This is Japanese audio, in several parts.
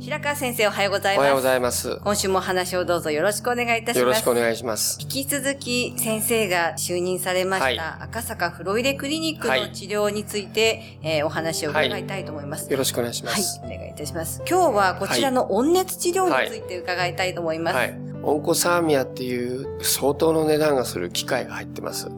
白川先生おはようございますおはようございます。今週もお話をどうぞよろしくお願いいたしますよろしくお願いします。引き続き先生が就任されました、はい赤坂フロイデクリニックはいの治療について、えーお話を伺いたいと思います。よろしくお願いしまはいす。、お願いいたします。今日はこちらの温熱治療について伺いたいと思います。はい。オンコサーミアっていう相当の値段がする機械が入ってます。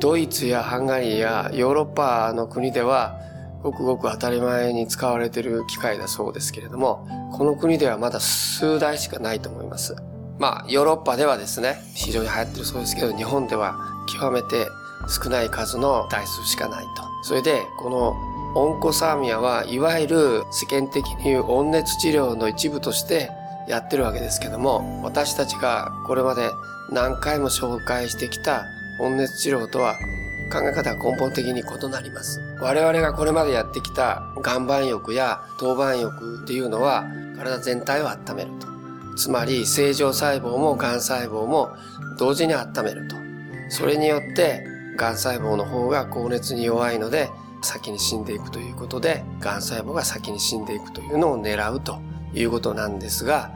ドイツやハンガリーやヨーロッパの国ではごくごく当たり前に使われている機械だそうですけれども、この国ではまだ数台しかないと思います。まあ、ヨーロッパではですね、非常に流行ってるそうですけど、日本では極めて少ない数の台数しかないと。それで、このオンコサーミアはいわゆる世間的に言う温熱治療の一部としてやってるわけですけども、私たちがこれまで何回も紹介してきた温熱治療とは考え方が根本的に異なります。我々がこれまでやってきた岩盤浴や当板浴っていうのは体全体を温めると。つまり正常細胞も癌細胞も同時に温めると。それによって癌細胞の方が高熱に弱いので先に死んでいくということで癌細胞が先に死んでいくというのを狙うということなんですが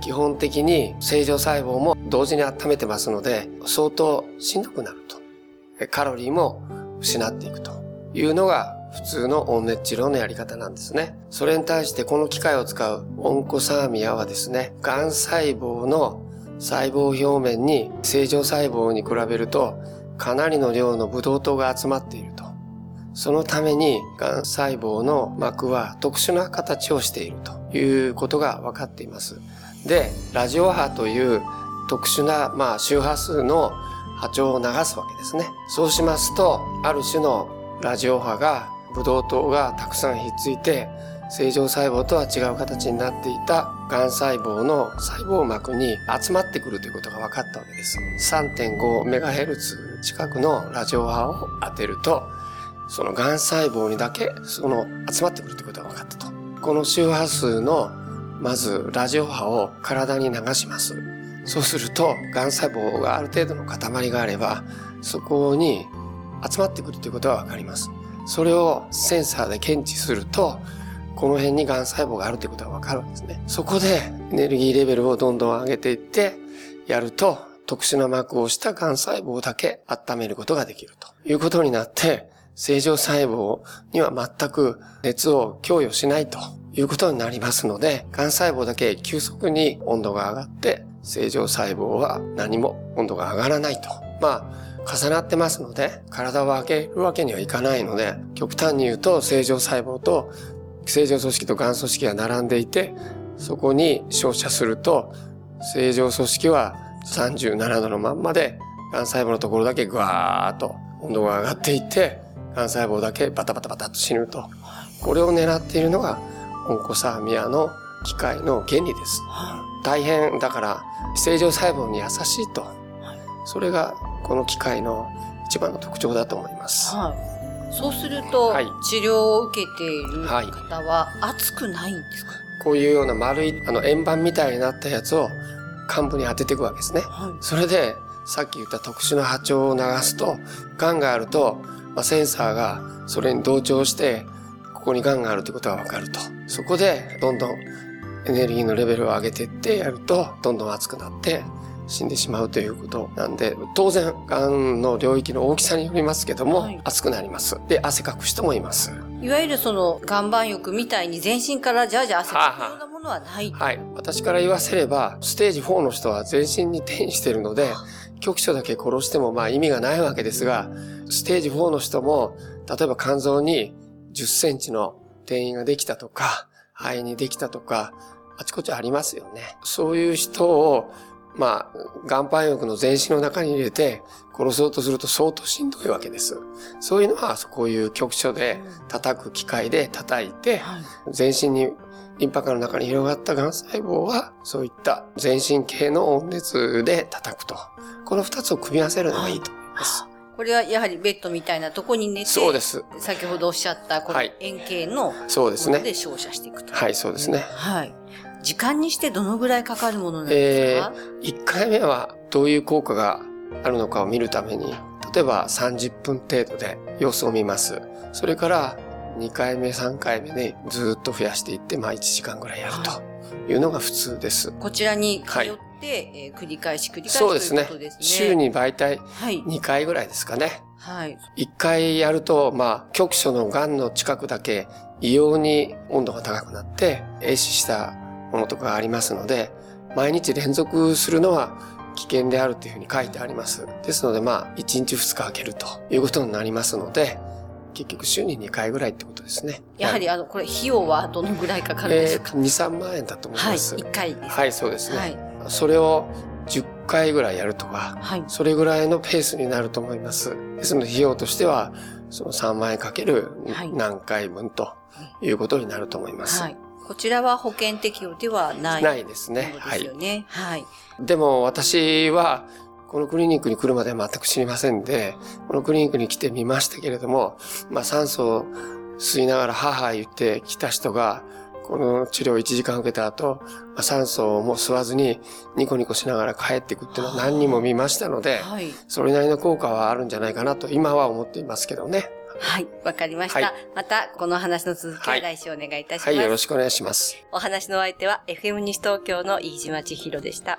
基本的に正常細胞も同時に温めてますので相当しんどくなる。カロリーも失っていくというのが普通の温熱治療のやり方なんですね。それに対してこの機械を使うオンコサーミアはですね、癌細胞の細胞表面に正常細胞に比べるとかなりの量のブドウ糖が集まっていると。そのために癌細胞の膜は特殊な形をしているということが分かっています。で、ラジオ波という特殊な、まあ、周波数の波長を流すわけですね。そうしますと、ある種のラジオ波が、ブドウ糖がたくさんひっついて、正常細胞とは違う形になっていた癌細胞の細胞膜に集まってくるということが分かったわけです。3.5メガヘルツ近くのラジオ波を当てると、その癌細胞にだけその集まってくるということが分かったと。この周波数のまずラジオ波を体に流します。そうすると、癌細胞がある程度の塊があれば、そこに集まってくるということがわかります。それをセンサーで検知すると、この辺に癌細胞があるということがわかるわけですね。そこでエネルギーレベルをどんどん上げていって、やると、特殊な膜をした癌細胞だけ温めることができるということになって、正常細胞には全く熱を供与しないということになりますので、癌細胞だけ急速に温度が上がって、正常細胞は何も温度が上がらないと。まあ、重なってますので、体を開けるわけにはいかないので、極端に言うと正常細胞と正常組織と癌組織が並んでいて、そこに照射すると、正常組織は37度のまんまで、癌細胞のところだけぐわーっと温度が上がっていって、癌細胞だけバタバタバタと死ぬと。これを狙っているのが、オンコサーミアの機械の原理です。大変だから正常細胞に優しいと。それがこの機械の一番の特徴だと思います。はい。そうすると、はい治療を受けているはい方は熱くないんですか、こういうような丸いあの円盤みたいになったやつを患部に当てていくわけですね。はそれでさっき言った特殊な波長を流すと、癌があると、まあ、センサーがそれに同調して、ここに癌があるということがわかると。そこでどんどんエネルギーのレベルを上げていってやると、どんどん熱くなって死んでしまうということなんで、当然、癌の領域の大きさによりますけども、はい熱くなります。で、汗かく人もいます。い。いわゆるその岩盤浴みたいに全身からじゃあじゃあ汗かくようなものはない。はい。私から言わせれば、ステージ4の人は全身に転移しているので、局所だけ殺してもまあ意味がないわけですが、ステージ4の人も、例えば肝臓に10センチの転移ができたとか、肺にできたとか、あちこちありますよね。そういう人を、まあ、岩盤浴の全身の中に入れて殺そうとすると相当しんどいわけです。そういうのは、こういう局所で叩く機械で叩いて、全身にリンパ管の中に広がった癌細胞は、そういった全身系の温熱で叩くと。この二つを組み合わせるのがいいと思います。これはやはりベッドみたいなとこに寝て、そうです。先ほどおっしゃったこのはい円形のそうですね。で照射していくと。はい、そうですね。はい。時間にしてどのぐらいかかるものなんでえすか、ー、1回目はどういう効果があるのかを見るために、例えば30分程度で様子を見ます。それから2回目、3回目でずっと増やしていって、まあ1時間ぐらいやるというのが普通です。こちらに通って、はいえー繰り返し繰り返しそうですねすね。週に大体はい。2回ぐらいですかね。はい。1回やると、まあ、局所の癌の近くだけ異様に温度が高くなって、壊死したものとかがありますので、毎日連続するのは危険であるというふうに書いてあります。ですので、まあ、1日2日空けるということになりますので、結局週に2回ぐらいってことですね。やはり、あの、これ費用はどのぐらいかかるんでしょうか、えー、2、3万円だと思いはい。ます。1回です。はい、そうですね。はい。それを10回ぐらいやるとか、はい。それぐらいのペースになると思います。ですので、費用としては、その3万円かけるはい何回分ということになると思います。はい。こちらは保険適用ではない。ないですねですよね。はい。でも私は、このクリニックに来るまでは全く知りませんで、このクリニックに来てみましたけれども、まあ酸素を吸いながら母言って来た人が、この治療を1時間受けた後、まあ酸素をもう吸わずにニコニコしながら帰っていくっていうのは何人も見ましたので、はい。それなりの効果はあるんじゃないかなと今は思っていますけどね。はい。わかりました。はいまた、この話の続きははい来週お願いいたします。はい、よろしくお願いします。お話の相手は FM 西東京の飯島千尋でした。